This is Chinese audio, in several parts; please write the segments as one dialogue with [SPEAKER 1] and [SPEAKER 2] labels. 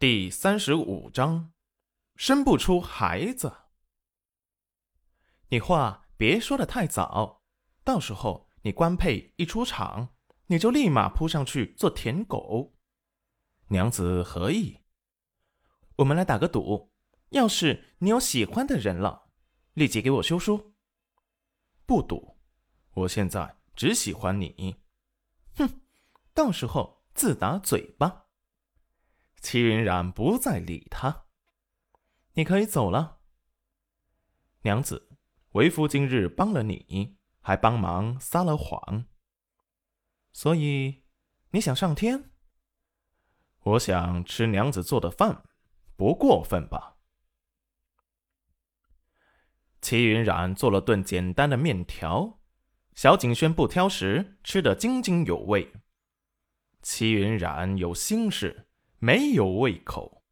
[SPEAKER 1] 第三十五章，生不出孩子。你话别说的太早，到时候你官配一出场，你就立马扑上去做舔狗。娘子何意？我们来打个赌，要是你有喜欢的人了，立即给我休书。不赌，我现在只喜欢你。哼，到时候自打嘴巴。齐云染不再理他。你可以走了，娘子。为夫今日帮了你，还帮忙撒了谎，所以你想上天？我想吃娘子做的饭，不过分吧？齐云染做了顿简单的面条，小景轩不挑食，吃得津津有味。齐云染有心事。没有胃口，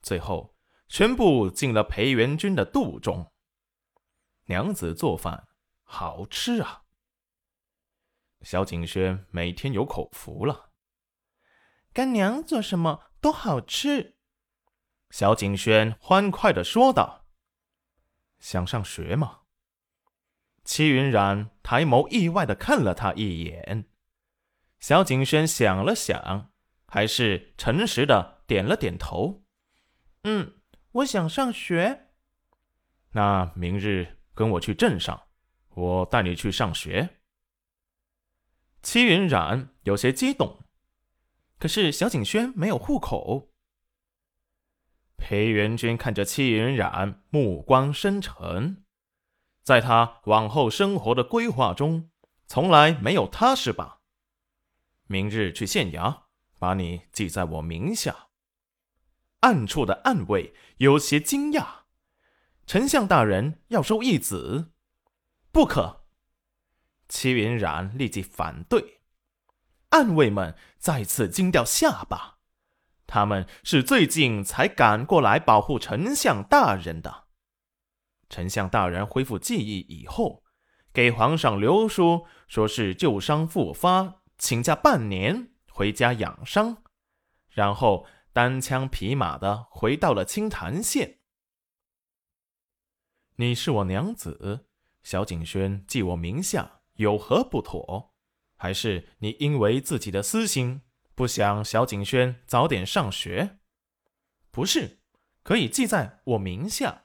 [SPEAKER 1] 最后全部进了裴元君的肚中。娘子做饭好吃啊！小景轩每天有口福了。干娘做什么都好吃。小景轩欢快的说道：“想上学吗？”戚云染抬眸意外的看了他一眼。小景轩想了想。还是诚实的点了点头，嗯，我想上学。那明日跟我去镇上，我带你去上学。戚云染有些激动，可是小景轩没有户口。裴元君看着戚云染，目光深沉，在他往后生活的规划中，从来没有他是吧？明日去县衙。把你记在我名下。暗处的暗卫有些惊讶，丞相大人要收义子，不可。齐云染立即反对。暗卫们再次惊掉下巴，他们是最近才赶过来保护丞相大人的。丞相大人恢复记忆以后，给皇上留书，说是旧伤复发，请假半年。回家养伤，然后单枪匹马的回到了青潭县。你是我娘子，小景轩记我名下有何不妥？还是你因为自己的私心，不想小景轩早点上学？不是，可以记在我名下。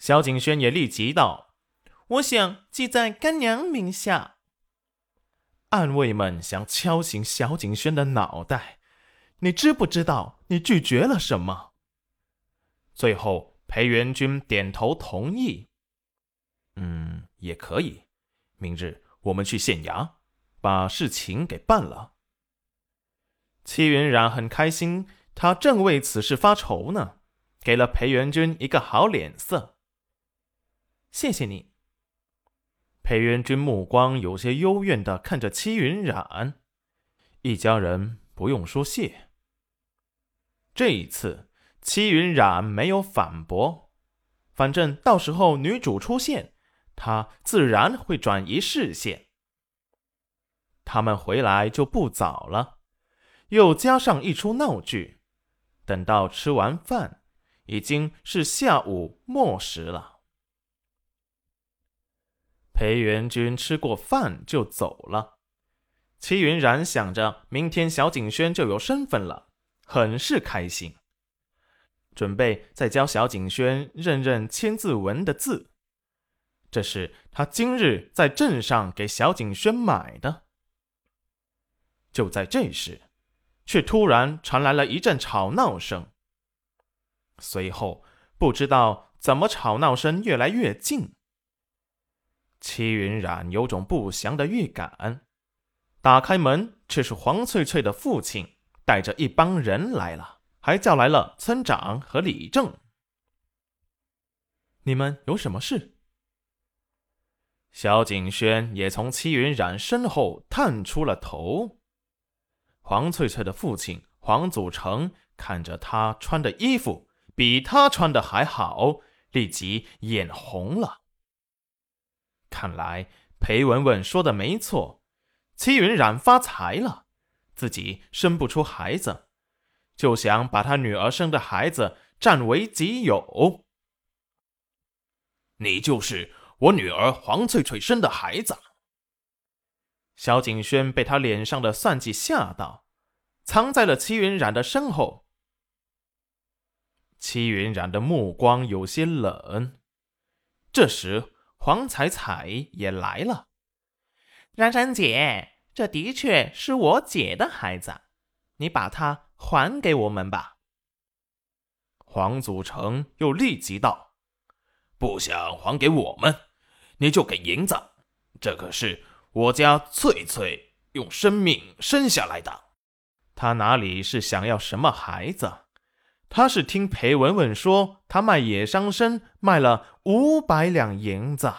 [SPEAKER 1] 小景轩也立即道：“我想记在干娘名下。”暗卫们想敲醒小景轩的脑袋，你知不知道你拒绝了什么？最后，裴元君点头同意。嗯，也可以。明日我们去县衙，把事情给办了。戚云染很开心，他正为此事发愁呢，给了裴元君一个好脸色。谢谢你。裴元君目光有些幽怨的看着戚云染，一家人不用说谢。这一次，戚云染没有反驳，反正到时候女主出现，他自然会转移视线。他们回来就不早了，又加上一出闹剧，等到吃完饭，已经是下午末时了。裴元君吃过饭就走了，齐云然想着明天小景轩就有身份了，很是开心，准备再教小景轩认认千字文的字。这是他今日在镇上给小景轩买的。就在这时，却突然传来了一阵吵闹声，随后不知道怎么吵闹声越来越近。戚云染有种不祥的预感，打开门，却是黄翠翠的父亲带着一帮人来了，还叫来了村长和李正。你们有什么事？萧景轩也从戚云染身后探出了头。黄翠翠的父亲黄祖成看着他穿的衣服比他穿的还好，立即眼红了。看来裴文文说的没错，戚云染发财了，自己生不出孩子，就想把他女儿生的孩子占为己有。
[SPEAKER 2] 你就是我女儿黄翠翠生的孩子。
[SPEAKER 1] 萧景轩被他脸上的算计吓到，藏在了齐云冉的身后。齐云冉的目光有些冷。这时，黄彩彩也来了。
[SPEAKER 3] 冉冉姐，这的确是我姐的孩子，你把他还给我们吧。
[SPEAKER 1] 黄祖成又立即道：“
[SPEAKER 2] 不想还给我们，你就给银子。这可是我家翠翠用生命生下来的，
[SPEAKER 1] 他哪里是想要什么孩子？”他是听裴文文说，他卖野桑参卖了五百两银子。